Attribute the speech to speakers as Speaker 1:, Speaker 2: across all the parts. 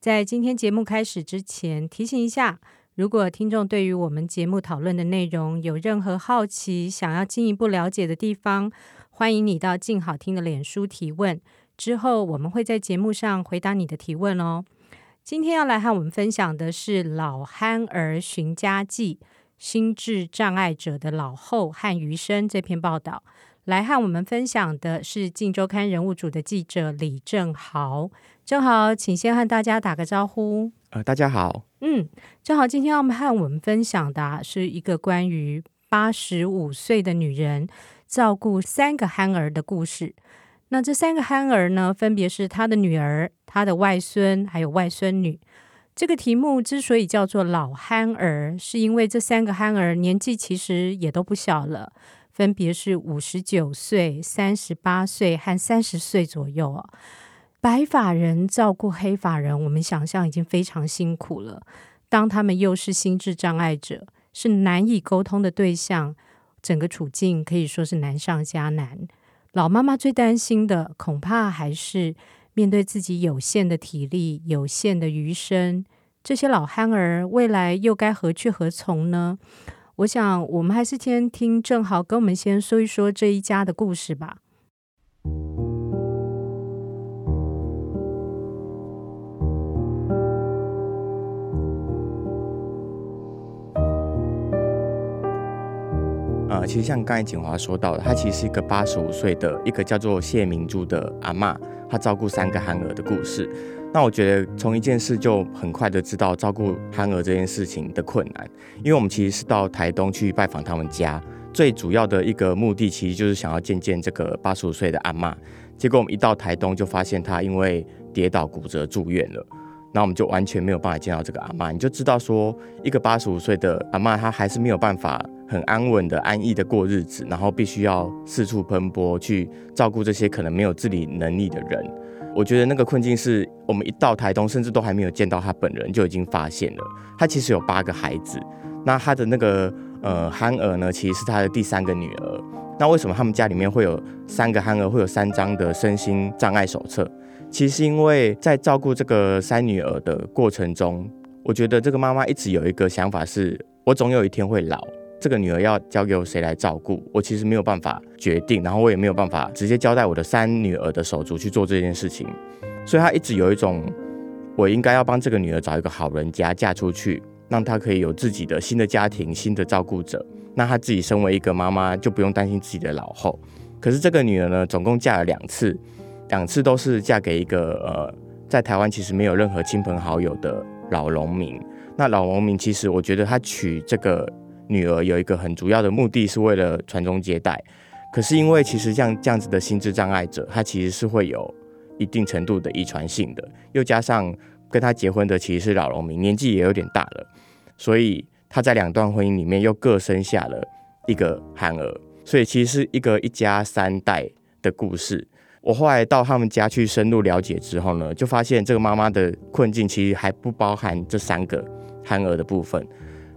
Speaker 1: 在今天节目开始之前，提醒一下，如果听众对于我们节目讨论的内容有任何好奇，想要进一步了解的地方，欢迎你到静好听的脸书提问，之后我们会在节目上回答你的提问哦。今天要来和我们分享的是《老憨儿寻家记》。心智障碍者的老后和余生这篇报道，来和我们分享的是《镜周刊》人物组的记者李正豪。正好，请先和大家打个招呼。
Speaker 2: 呃，大家好。
Speaker 1: 嗯，正好，今天要和我们分享的是一个关于八十五岁的女人照顾三个憨儿的故事。那这三个憨儿呢，分别是她的女儿、她的外孙，还有外孙女。这个题目之所以叫做“老憨儿”，是因为这三个憨儿年纪其实也都不小了，分别是五十九岁、三十八岁和三十岁左右啊。白发人照顾黑发人，我们想象已经非常辛苦了。当他们又是心智障碍者，是难以沟通的对象，整个处境可以说是难上加难。老妈妈最担心的，恐怕还是。面对自己有限的体力、有限的余生，这些老憨儿未来又该何去何从呢？我想，我们还是先听正好跟我们先说一说这一家的故事吧。
Speaker 2: 呃，其实像刚才景华说到的，他其实是一个八十五岁的一个叫做谢明珠的阿妈。他照顾三个憨儿的故事，那我觉得从一件事就很快的知道照顾憨儿这件事情的困难，因为我们其实是到台东去拜访他们家，最主要的一个目的其实就是想要见见这个八十五岁的阿妈。结果我们一到台东就发现他因为跌倒骨折住院了，那我们就完全没有办法见到这个阿妈。你就知道说，一个八十五岁的阿妈，她还是没有办法。很安稳的、安逸的过日子，然后必须要四处奔波去照顾这些可能没有自理能力的人。我觉得那个困境是我们一到台东，甚至都还没有见到他本人，就已经发现了。他其实有八个孩子，那他的那个呃憨儿呢，其实是他的第三个女儿。那为什么他们家里面会有三个憨儿，会有三张的身心障碍手册？其实因为在照顾这个三女儿的过程中，我觉得这个妈妈一直有一个想法是：我总有一天会老。这个女儿要交给谁来照顾？我其实没有办法决定，然后我也没有办法直接交代我的三女儿的手足去做这件事情，所以她一直有一种，我应该要帮这个女儿找一个好人家嫁出去，让她可以有自己的新的家庭、新的照顾者。那她自己身为一个妈妈，就不用担心自己的老后。可是这个女儿呢，总共嫁了两次，两次都是嫁给一个呃，在台湾其实没有任何亲朋好友的老农民。那老农民其实我觉得他娶这个。女儿有一个很主要的目的是为了传宗接代，可是因为其实像这样子的心智障碍者，他其实是会有一定程度的遗传性的，又加上跟他结婚的其实是老农民，年纪也有点大了，所以他在两段婚姻里面又各生下了一个憨儿，所以其实是一个一家三代的故事。我后来到他们家去深入了解之后呢，就发现这个妈妈的困境其实还不包含这三个憨儿的部分。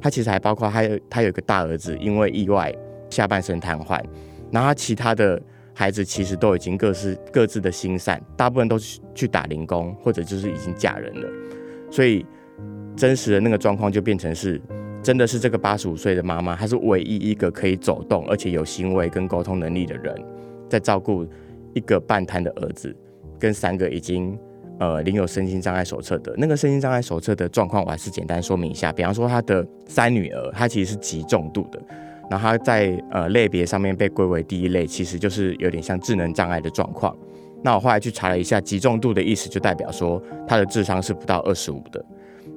Speaker 2: 他其实还包括他有他有个大儿子，因为意外下半身瘫痪，然后他其他的孩子其实都已经各自各自的心散，大部分都是去打零工或者就是已经嫁人了，所以真实的那个状况就变成是，真的是这个八十五岁的妈妈，她是唯一一个可以走动而且有行为跟沟通能力的人，在照顾一个半瘫的儿子跟三个已经。呃，领有身心障碍手册的那个身心障碍手册的状况，我还是简单说明一下。比方说，他的三女儿，她其实是极重度的，然后她在呃类别上面被归为第一类，其实就是有点像智能障碍的状况。那我后来去查了一下，极重度的意思就代表说她的智商是不到二十五的。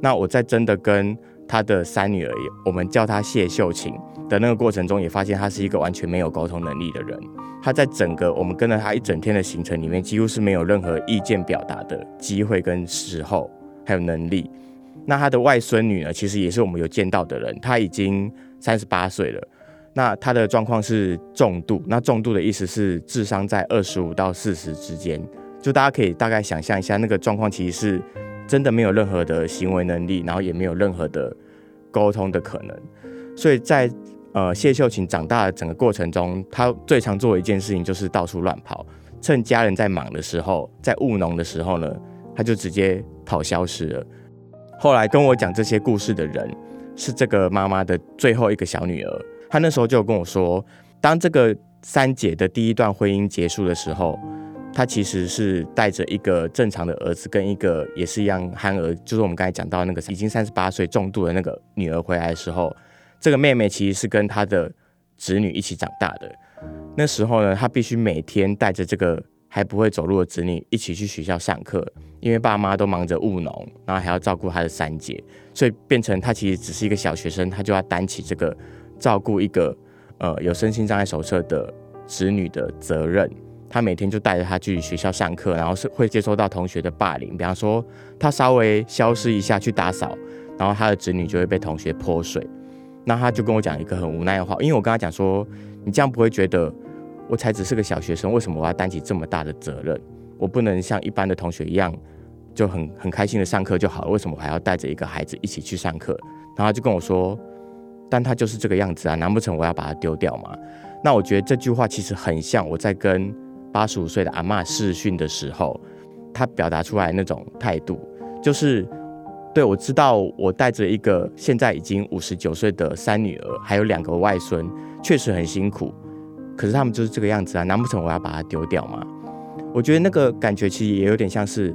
Speaker 2: 那我在真的跟他的三女儿，我们叫她谢秀琴的那个过程中，也发现她是一个完全没有沟通能力的人。她在整个我们跟了她一整天的行程里面，几乎是没有任何意见表达的机会跟时候，还有能力。那她的外孙女呢，其实也是我们有见到的人，她已经三十八岁了。那她的状况是重度，那重度的意思是智商在二十五到四十之间，就大家可以大概想象一下，那个状况其实是真的没有任何的行为能力，然后也没有任何的沟通的可能。所以在呃谢秀琴长大的整个过程中，她最常做的一件事情就是到处乱跑，趁家人在忙的时候，在务农的时候呢，她就直接跑消失了。后来跟我讲这些故事的人是这个妈妈的最后一个小女儿。她那时候就跟我说，当这个三姐的第一段婚姻结束的时候，他其实是带着一个正常的儿子跟一个也是一样憨儿，就是我们刚才讲到那个已经三十八岁重度的那个女儿回来的时候，这个妹妹其实是跟她的侄女一起长大的。那时候呢，她必须每天带着这个。还不会走路的子女一起去学校上课，因为爸妈都忙着务农，然后还要照顾他的三姐，所以变成他其实只是一个小学生，他就要担起这个照顾一个呃有身心障碍手册的子女的责任。他每天就带着他去学校上课，然后是会接收到同学的霸凌，比方说他稍微消失一下去打扫，然后他的子女就会被同学泼水。那他就跟我讲一个很无奈的话，因为我跟他讲说，你这样不会觉得？我才只是个小学生，为什么我要担起这么大的责任？我不能像一般的同学一样，就很很开心的上课就好了。为什么我还要带着一个孩子一起去上课？然后他就跟我说：“但他就是这个样子啊，难不成我要把他丢掉吗？”那我觉得这句话其实很像我在跟八十五岁的阿妈试训的时候，他表达出来那种态度，就是对我知道我带着一个现在已经五十九岁的三女儿，还有两个外孙，确实很辛苦。可是他们就是这个样子啊，难不成我要把它丢掉吗？我觉得那个感觉其实也有点像是，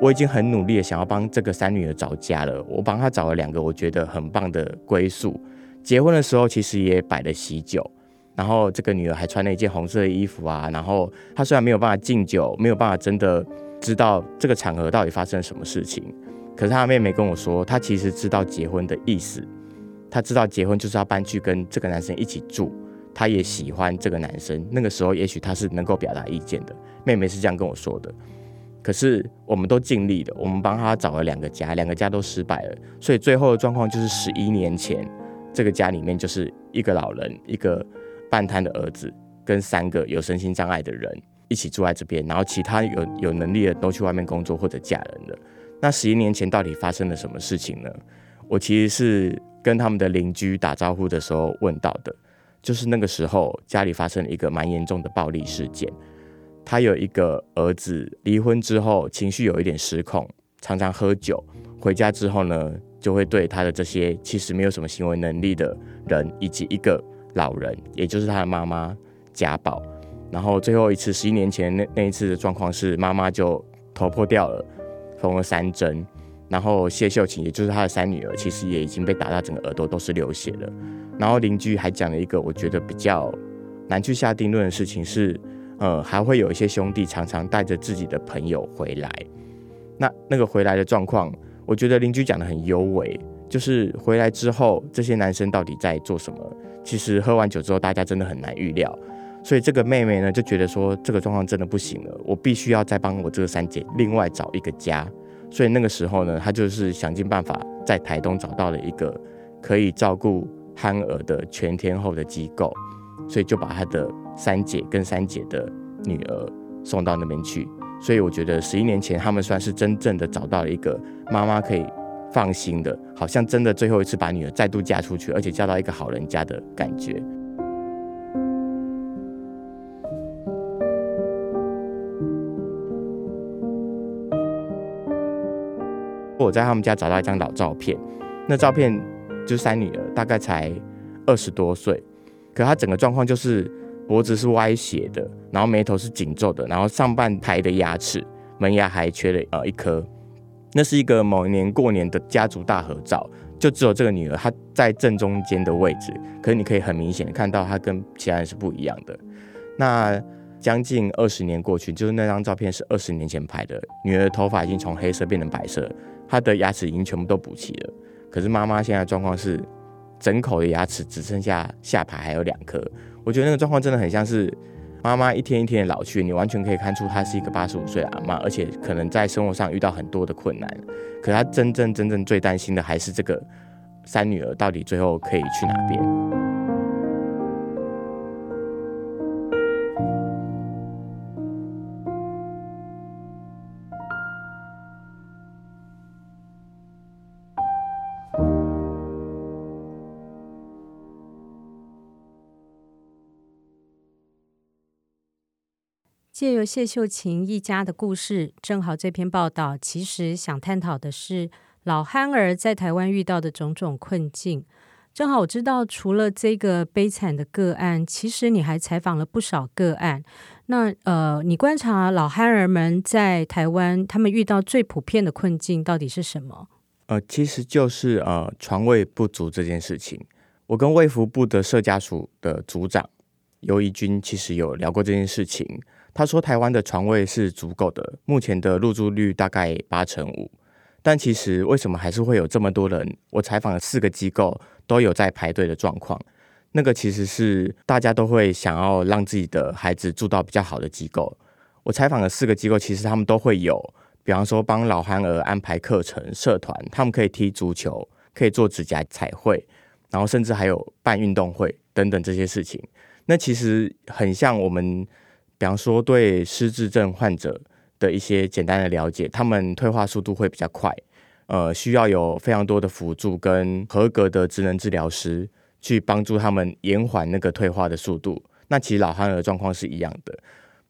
Speaker 2: 我已经很努力的想要帮这个三女儿找家了，我帮她找了两个我觉得很棒的归宿。结婚的时候其实也摆了喜酒，然后这个女儿还穿了一件红色的衣服啊。然后她虽然没有办法敬酒，没有办法真的知道这个场合到底发生了什么事情，可是她妹妹跟我说，她其实知道结婚的意思，她知道结婚就是要搬去跟这个男生一起住。她也喜欢这个男生，那个时候也许她是能够表达意见的。妹妹是这样跟我说的。可是我们都尽力了，我们帮他找了两个家，两个家都失败了。所以最后的状况就是十一年前，这个家里面就是一个老人、一个半瘫的儿子跟三个有身心障碍的人一起住在这边，然后其他有有能力的都去外面工作或者嫁人了。那十一年前到底发生了什么事情呢？我其实是跟他们的邻居打招呼的时候问到的。就是那个时候，家里发生了一个蛮严重的暴力事件。他有一个儿子，离婚之后情绪有一点失控，常常喝酒。回家之后呢，就会对他的这些其实没有什么行为能力的人，以及一个老人，也就是他的妈妈家暴。然后最后一次，十一年前那那一次的状况是，妈妈就头破掉了，缝了三针。然后谢秀琴，也就是他的三女儿，其实也已经被打到整个耳朵都是流血了。然后邻居还讲了一个我觉得比较难去下定论的事情是，呃，还会有一些兄弟常常带着自己的朋友回来。那那个回来的状况，我觉得邻居讲的很优美，就是回来之后这些男生到底在做什么？其实喝完酒之后，大家真的很难预料。所以这个妹妹呢，就觉得说这个状况真的不行了，我必须要再帮我这个三姐另外找一个家。所以那个时候呢，她就是想尽办法在台东找到了一个可以照顾憨儿的全天候的机构，所以就把她的三姐跟三姐的女儿送到那边去。所以我觉得十一年前他们算是真正的找到了一个妈妈可以放心的，好像真的最后一次把女儿再度嫁出去，而且嫁到一个好人家的感觉。我在他们家找到一张老照片，那照片就三女儿，大概才二十多岁，可她整个状况就是脖子是歪斜的，然后眉头是紧皱的，然后上半排的牙齿门牙还缺了呃一颗。那是一个某一年过年的家族大合照，就只有这个女儿她在正中间的位置，可是你可以很明显的看到她跟其他人是不一样的。那将近二十年过去，就是那张照片是二十年前拍的，女儿头发已经从黑色变成白色。她的牙齿已经全部都补齐了，可是妈妈现在状况是，整口的牙齿只剩下下排还有两颗。我觉得那个状况真的很像是，妈妈一天一天的老去，你完全可以看出她是一个八十五岁的阿妈，而且可能在生活上遇到很多的困难。可她真正真正最担心的还是这个三女儿到底最后可以去哪边。
Speaker 1: 借由谢秀琴一家的故事，正好这篇报道其实想探讨的是老憨儿在台湾遇到的种种困境。正好我知道，除了这个悲惨的个案，其实你还采访了不少个案。那呃，你观察老憨儿们在台湾，他们遇到最普遍的困境到底是什么？
Speaker 2: 呃，其实就是呃床位不足这件事情。我跟卫福部的社家属的组长尤怡君其实有聊过这件事情。他说，台湾的床位是足够的，目前的入住率大概八成五。但其实为什么还是会有这么多人？我采访了四个机构，都有在排队的状况。那个其实是大家都会想要让自己的孩子住到比较好的机构。我采访了四个机构，其实他们都会有，比方说帮老憨儿安排课程、社团，他们可以踢足球，可以做指甲彩绘，然后甚至还有办运动会等等这些事情。那其实很像我们。比方说，对失智症患者的一些简单的了解，他们退化速度会比较快，呃，需要有非常多的辅助跟合格的职能治疗师去帮助他们延缓那个退化的速度。那其实老汉儿状况是一样的。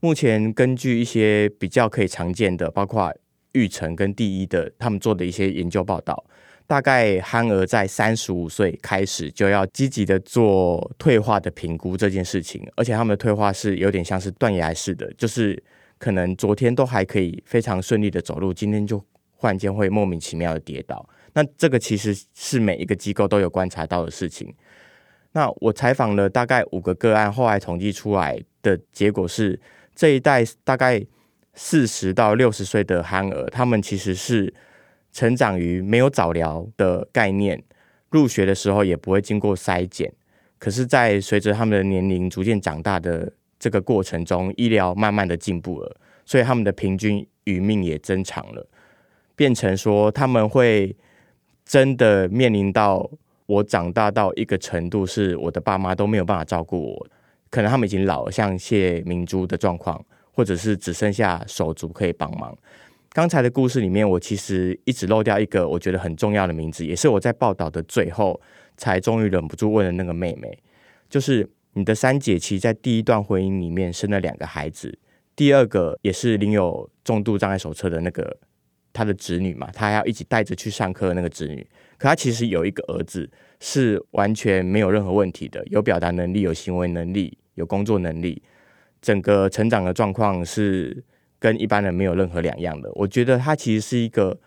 Speaker 2: 目前根据一些比较可以常见的，包括育成跟第一的他们做的一些研究报道。大概憨儿在三十五岁开始就要积极的做退化的评估这件事情，而且他们的退化是有点像是断崖式的，就是可能昨天都还可以非常顺利的走路，今天就忽然间会莫名其妙的跌倒。那这个其实是每一个机构都有观察到的事情。那我采访了大概五个个案，后来统计出来的结果是，这一代大概四十到六十岁的憨儿，他们其实是。成长于没有早疗的概念，入学的时候也不会经过筛检。可是，在随着他们的年龄逐渐长大的这个过程中，医疗慢慢的进步了，所以他们的平均余命也增长了，变成说他们会真的面临到我长大到一个程度，是我的爸妈都没有办法照顾我，可能他们已经老了，像谢明珠的状况，或者是只剩下手足可以帮忙。刚才的故事里面，我其实一直漏掉一个我觉得很重要的名字，也是我在报道的最后才终于忍不住问的那个妹妹，就是你的三姐，其实在第一段婚姻里面生了两个孩子，第二个也是领有重度障碍手册的那个她的侄女嘛，她还要一起带着去上课的那个侄女，可她其实有一个儿子是完全没有任何问题的，有表达能力，有行为能力，有工作能力，整个成长的状况是。跟一般人没有任何两样的，我觉得他其实是一个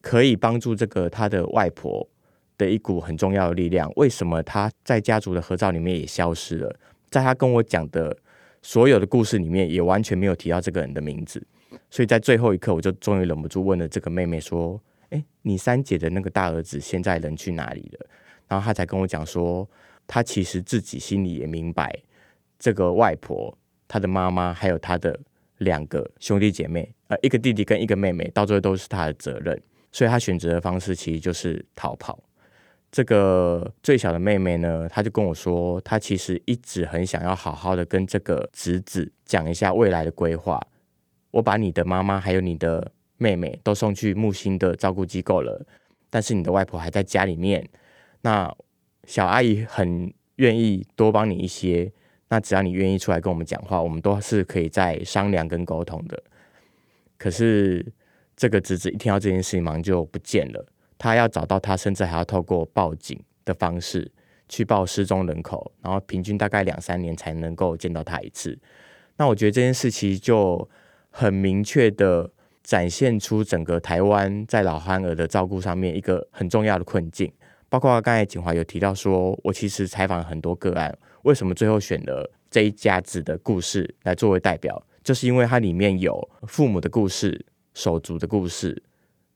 Speaker 2: 可以帮助这个他的外婆的一股很重要的力量。为什么他在家族的合照里面也消失了？在他跟我讲的所有的故事里面，也完全没有提到这个人的名字。所以在最后一刻，我就终于忍不住问了这个妹妹说：“哎，你三姐的那个大儿子现在人去哪里了？”然后他才跟我讲说，他其实自己心里也明白，这个外婆、他的妈妈还有他的。两个兄弟姐妹，呃，一个弟弟跟一个妹妹，到最后都是他的责任，所以他选择的方式其实就是逃跑。这个最小的妹妹呢，她就跟我说，她其实一直很想要好好的跟这个侄子讲一下未来的规划。我把你的妈妈还有你的妹妹都送去木星的照顾机构了，但是你的外婆还在家里面。那小阿姨很愿意多帮你一些。那只要你愿意出来跟我们讲话，我们都是可以再商量跟沟通的。可是这个侄子一听到这件事情，忙就不见了。他要找到他，甚至还要透过报警的方式去报失踪人口，然后平均大概两三年才能够见到他一次。那我觉得这件事其实就很明确的展现出整个台湾在老憨儿的照顾上面一个很重要的困境。包括刚才景华有提到说，我其实采访很多个案。为什么最后选了这一家子的故事来作为代表？就是因为它里面有父母的故事、手足的故事，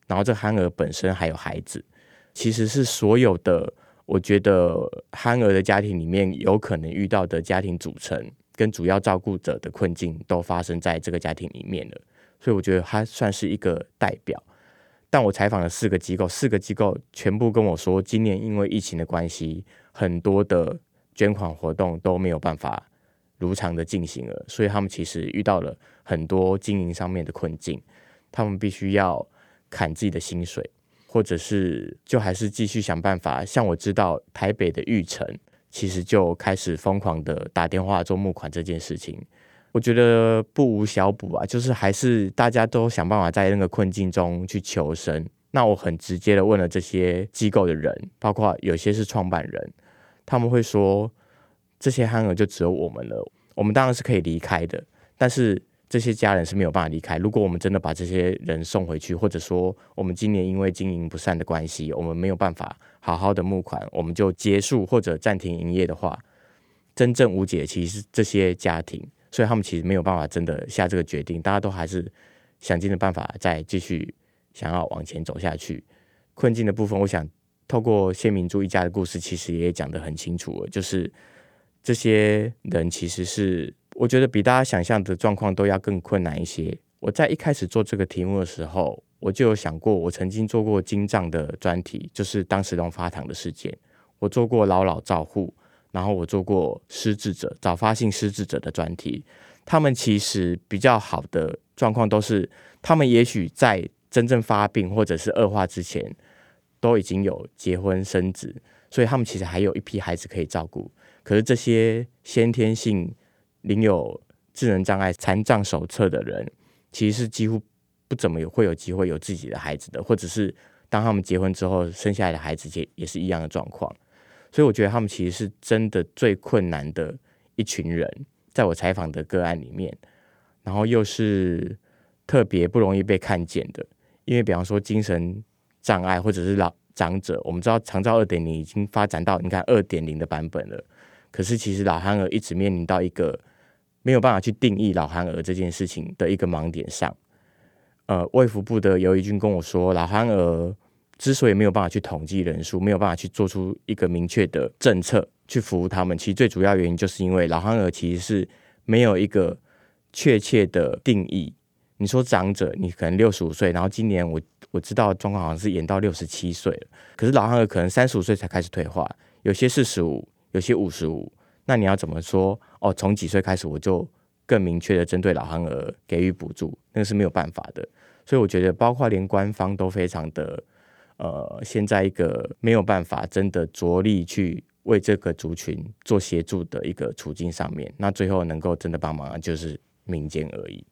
Speaker 2: 然后这憨儿本身还有孩子，其实是所有的我觉得憨儿的家庭里面有可能遇到的家庭组成跟主要照顾者的困境都发生在这个家庭里面了，所以我觉得他算是一个代表。但我采访了四个机构，四个机构全部跟我说，今年因为疫情的关系，很多的捐款活动都没有办法如常的进行了，所以他们其实遇到了很多经营上面的困境，他们必须要砍自己的薪水，或者是就还是继续想办法。像我知道台北的玉成，其实就开始疯狂的打电话做募款这件事情。我觉得不无小补啊，就是还是大家都想办法在那个困境中去求生。那我很直接的问了这些机构的人，包括有些是创办人，他们会说这些憨儿就只有我们了。我们当然是可以离开的，但是这些家人是没有办法离开。如果我们真的把这些人送回去，或者说我们今年因为经营不善的关系，我们没有办法好好的募款，我们就结束或者暂停营业的话，真正无解其实是这些家庭。所以他们其实没有办法真的下这个决定，大家都还是想尽的办法再继续想要往前走下去。困境的部分，我想透过谢明珠一家的故事，其实也讲得很清楚，就是这些人其实是我觉得比大家想象的状况都要更困难一些。我在一开始做这个题目的时候，我就有想过，我曾经做过金藏的专题，就是当时龙发堂的事件，我做过老老照护。然后我做过失智者早发性失智者的专题，他们其实比较好的状况都是，他们也许在真正发病或者是恶化之前，都已经有结婚生子，所以他们其实还有一批孩子可以照顾。可是这些先天性领有智能障碍残障手册的人，其实是几乎不怎么有会有机会有自己的孩子的，或者是当他们结婚之后生下来的孩子也也是一样的状况。所以我觉得他们其实是真的最困难的一群人，在我采访的个案里面，然后又是特别不容易被看见的，因为比方说精神障碍或者是老长者，我们知道长照二点零已经发展到你看二点零的版本了，可是其实老憨儿一直面临到一个没有办法去定义老憨儿这件事情的一个盲点上。呃，卫福部的尤一军跟我说，老憨儿。之所以没有办法去统计人数，没有办法去做出一个明确的政策去服务他们，其实最主要原因就是因为老憨儿其实是没有一个确切的定义。你说长者，你可能六十五岁，然后今年我我知道状况好像是延到六十七岁了，可是老憨儿可能三十五岁才开始退化，有些四十五，有些五十五，那你要怎么说？哦，从几岁开始我就更明确的针对老憨儿给予补助，那个是没有办法的。所以我觉得，包括连官方都非常的。呃，现在一个没有办法真的着力去为这个族群做协助的一个处境上面，那最后能够真的帮忙就是民间而已。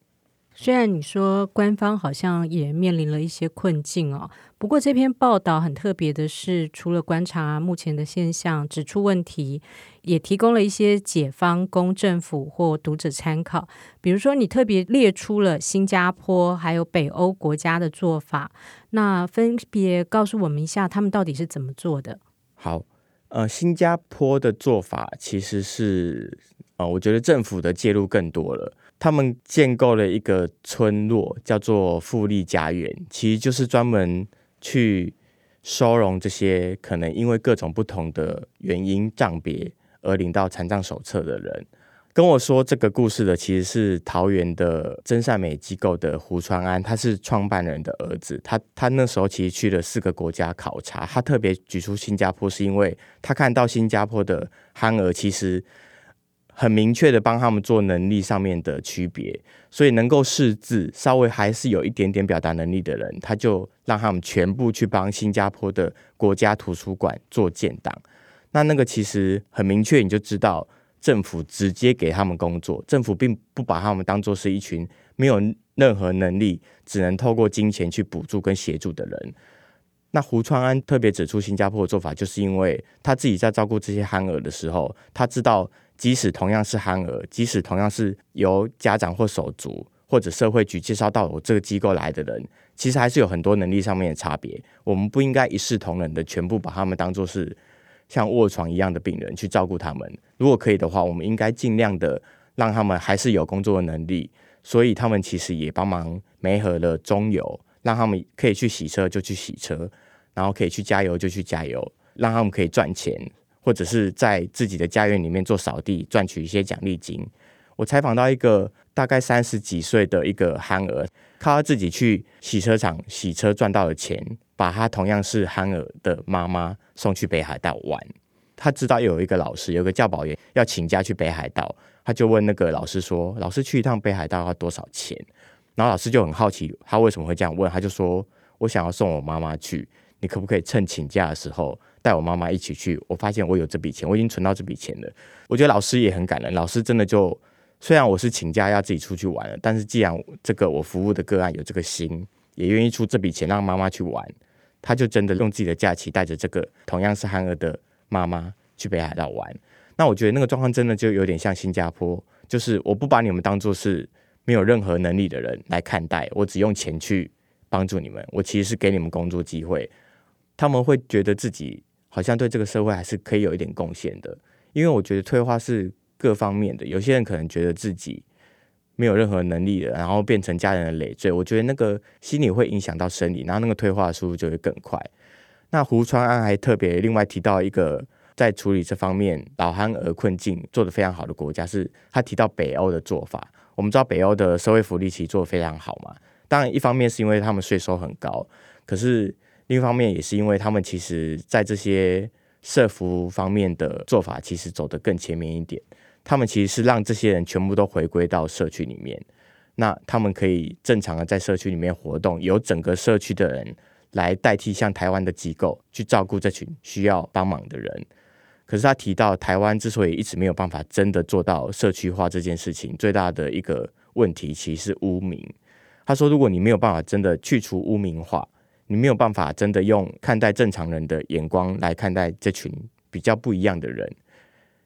Speaker 1: 虽然你说官方好像也面临了一些困境哦，不过这篇报道很特别的是，除了观察目前的现象，指出问题，也提供了一些解方供政府或读者参考。比如说，你特别列出了新加坡还有北欧国家的做法，那分别告诉我们一下，他们到底是怎么做的？
Speaker 2: 好，呃，新加坡的做法其实是，呃，我觉得政府的介入更多了。他们建构了一个村落，叫做富丽家园，其实就是专门去收容这些可能因为各种不同的原因障别而领到残障手册的人。跟我说这个故事的其实是桃园的真善美机构的胡川安，他是创办人的儿子。他他那时候其实去了四个国家考察，他特别举出新加坡，是因为他看到新加坡的憨儿其实。很明确的帮他们做能力上面的区别，所以能够识字、稍微还是有一点点表达能力的人，他就让他们全部去帮新加坡的国家图书馆做建档。那那个其实很明确，你就知道政府直接给他们工作，政府并不把他们当做是一群没有任何能力、只能透过金钱去补助跟协助的人。那胡川安特别指出新加坡的做法，就是因为他自己在照顾这些憨儿的时候，他知道。即使同样是憨儿，即使同样是由家长或手足或者社会局介绍到我这个机构来的人，其实还是有很多能力上面的差别。我们不应该一视同仁的全部把他们当做是像卧床一样的病人去照顾他们。如果可以的话，我们应该尽量的让他们还是有工作的能力。所以他们其实也帮忙媒合了中油，让他们可以去洗车就去洗车，然后可以去加油就去加油，让他们可以赚钱。或者是在自己的家园里面做扫地，赚取一些奖励金，我采访到一个大概三十几岁的一个憨儿，靠他自己去洗车场洗车赚到的钱，把他同样是憨儿的妈妈送去北海道玩。他知道有一个老师，有个教保员要请假去北海道，他就问那个老师说：“老师去一趟北海道要多少钱？”然后老师就很好奇他为什么会这样问，他就说：“我想要送我妈妈去，你可不可以趁请假的时候带我妈妈一起去？我发现我有这笔钱，我已经存到这笔钱了。”我觉得老师也很感人，老师真的就虽然我是请假要自己出去玩了，但是既然这个我服务的个案有这个心，也愿意出这笔钱让妈妈去玩，他就真的用自己的假期带着这个同样是憨儿的。妈妈去北海道玩，那我觉得那个状况真的就有点像新加坡，就是我不把你们当做是没有任何能力的人来看待，我只用钱去帮助你们，我其实是给你们工作机会，他们会觉得自己好像对这个社会还是可以有一点贡献的，因为我觉得退化是各方面的，有些人可能觉得自己没有任何能力的，然后变成家人的累赘，我觉得那个心理会影响到生理，然后那个退化的速度就会更快。那胡川安还特别另外提到一个在处理这方面老憨儿困境做得非常好的国家，是他提到北欧的做法。我们知道北欧的社会福利其实做得非常好嘛，当然一方面是因为他们税收很高，可是另一方面也是因为他们其实在这些社服方面的做法其实走得更前面一点。他们其实是让这些人全部都回归到社区里面，那他们可以正常的在社区里面活动，由整个社区的人。来代替像台湾的机构去照顾这群需要帮忙的人，可是他提到台湾之所以一直没有办法真的做到社区化这件事情，最大的一个问题其实是污名。他说，如果你没有办法真的去除污名化，你没有办法真的用看待正常人的眼光来看待这群比较不一样的人，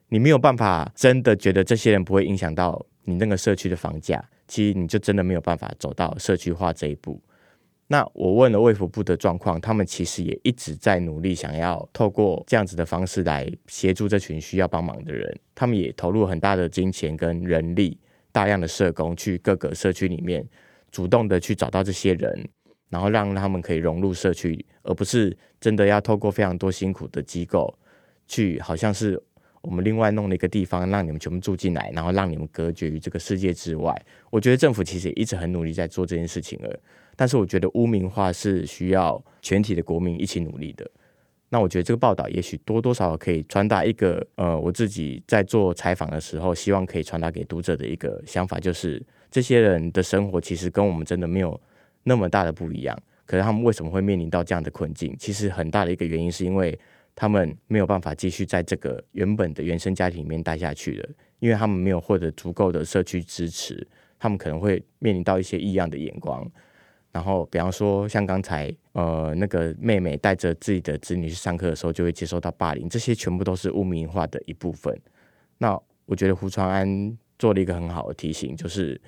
Speaker 2: 你没有办法真的觉得这些人不会影响到你那个社区的房价，其实你就真的没有办法走到社区化这一步。那我问了卫福部的状况，他们其实也一直在努力，想要透过这样子的方式来协助这群需要帮忙的人。他们也投入很大的金钱跟人力，大量的社工去各个社区里面，主动的去找到这些人，然后让他们可以融入社区，而不是真的要透过非常多辛苦的机构去，好像是我们另外弄了一个地方让你们全部住进来，然后让你们隔绝于这个世界之外。我觉得政府其实也一直很努力在做这件事情了。但是我觉得污名化是需要全体的国民一起努力的。那我觉得这个报道也许多多少少可以传达一个，呃，我自己在做采访的时候，希望可以传达给读者的一个想法，就是这些人的生活其实跟我们真的没有那么大的不一样。可是他们为什么会面临到这样的困境？其实很大的一个原因是因为他们没有办法继续在这个原本的原生家庭里面待下去了，因为他们没有获得足够的社区支持，他们可能会面临到一些异样的眼光。然后，比方说，像刚才，呃，那个妹妹带着自己的子女去上课的时候，就会接受到霸凌，这些全部都是污名化的一部分。那我觉得胡传安做了一个很好的提醒，就是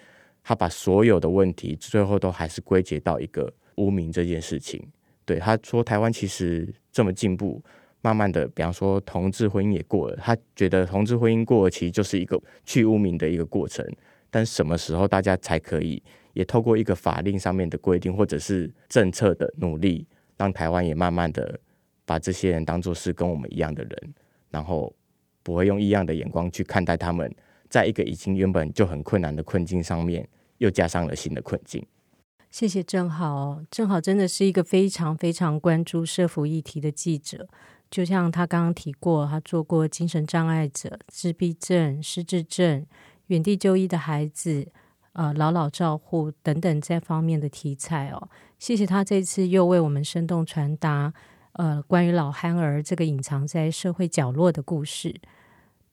Speaker 2: 他把所有的问题最后都还是归结到一个污名这件事情。对他说，台湾其实这么进步，慢慢的，比方说同志婚姻也过了，他觉得同志婚姻过了，其实就是一个去污名的一个过程。但什么时候大家才可以？也透过一个法令上面的规定，或者是政策的努力，让台湾也慢慢的把这些人当做是跟我们一样的人，然后不会用异样的眼光去看待他们，在一个已经原本就很困难的困境上面，又加上了新的困境。
Speaker 1: 谢谢正好，正好真的是一个非常非常关注社福议题的记者，就像他刚刚提过，他做过精神障碍者、自闭症、失智症、原地就医的孩子。呃，老老照护等等这方面的题材哦，谢谢他这次又为我们生动传达呃关于老憨儿这个隐藏在社会角落的故事。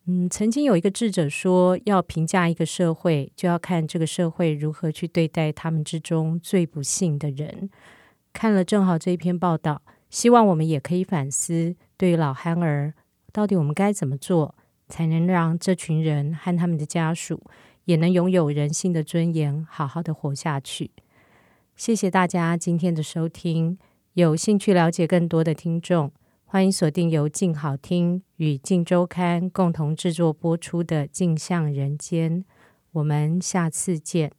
Speaker 1: 嗯，曾经有一个智者说，要评价一个社会，就要看这个社会如何去对待他们之中最不幸的人。看了正好这一篇报道，希望我们也可以反思，对于老憨儿，到底我们该怎么做，才能让这群人和他们的家属。也能拥有人性的尊严，好好的活下去。谢谢大家今天的收听。有兴趣了解更多的听众，欢迎锁定由静好听与静周刊共同制作播出的《镜像人间》。我们下次见。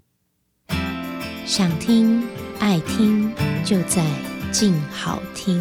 Speaker 3: 想听爱听，就在静好听。